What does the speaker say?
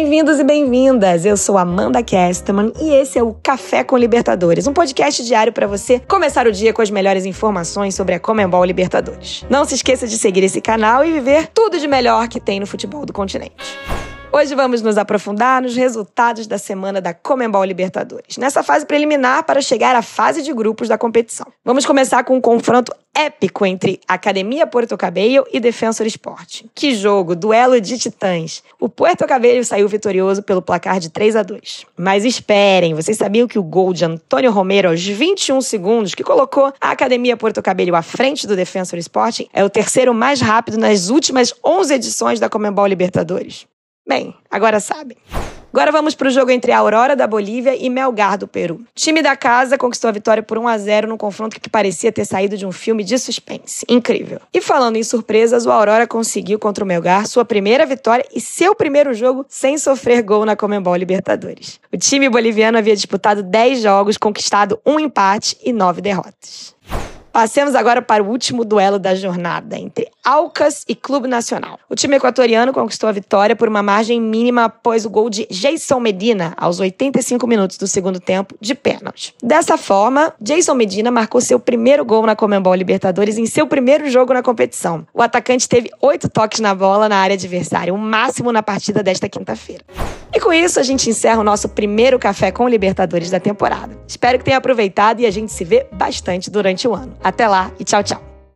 Bem-vindos e bem-vindas! Eu sou Amanda Kesterman e esse é o Café com Libertadores, um podcast diário para você começar o dia com as melhores informações sobre a Comembol Libertadores. Não se esqueça de seguir esse canal e viver tudo de melhor que tem no futebol do continente. Hoje vamos nos aprofundar nos resultados da semana da Comembol Libertadores, nessa fase preliminar para chegar à fase de grupos da competição. Vamos começar com um confronto épico entre Academia Porto Cabello e Defensor Esporte. Que jogo, duelo de titãs. O Puerto Cabello saiu vitorioso pelo placar de 3 a 2. Mas esperem, vocês sabiam que o gol de Antônio Romero aos 21 segundos, que colocou a Academia Porto Cabello à frente do Defensor Sporting, é o terceiro mais rápido nas últimas 11 edições da Comembol Libertadores? Bem, agora sabem. Agora vamos para o jogo entre a Aurora da Bolívia e Melgar do Peru. O time da casa conquistou a vitória por 1 a 0 num confronto que parecia ter saído de um filme de suspense. Incrível. E falando em surpresas, o Aurora conseguiu contra o Melgar sua primeira vitória e seu primeiro jogo sem sofrer gol na Comembol Libertadores. O time boliviano havia disputado 10 jogos, conquistado um empate e 9 derrotas. Passemos agora para o último duelo da jornada entre Alcas e Clube Nacional. O time equatoriano conquistou a vitória por uma margem mínima após o gol de Jason Medina aos 85 minutos do segundo tempo de pênalti. Dessa forma, Jason Medina marcou seu primeiro gol na Comembol Libertadores em seu primeiro jogo na competição. O atacante teve oito toques na bola na área adversária, o máximo na partida desta quinta-feira. E com isso, a gente encerra o nosso primeiro café com Libertadores da temporada. Espero que tenha aproveitado e a gente se vê bastante durante o ano. Até lá e tchau, tchau.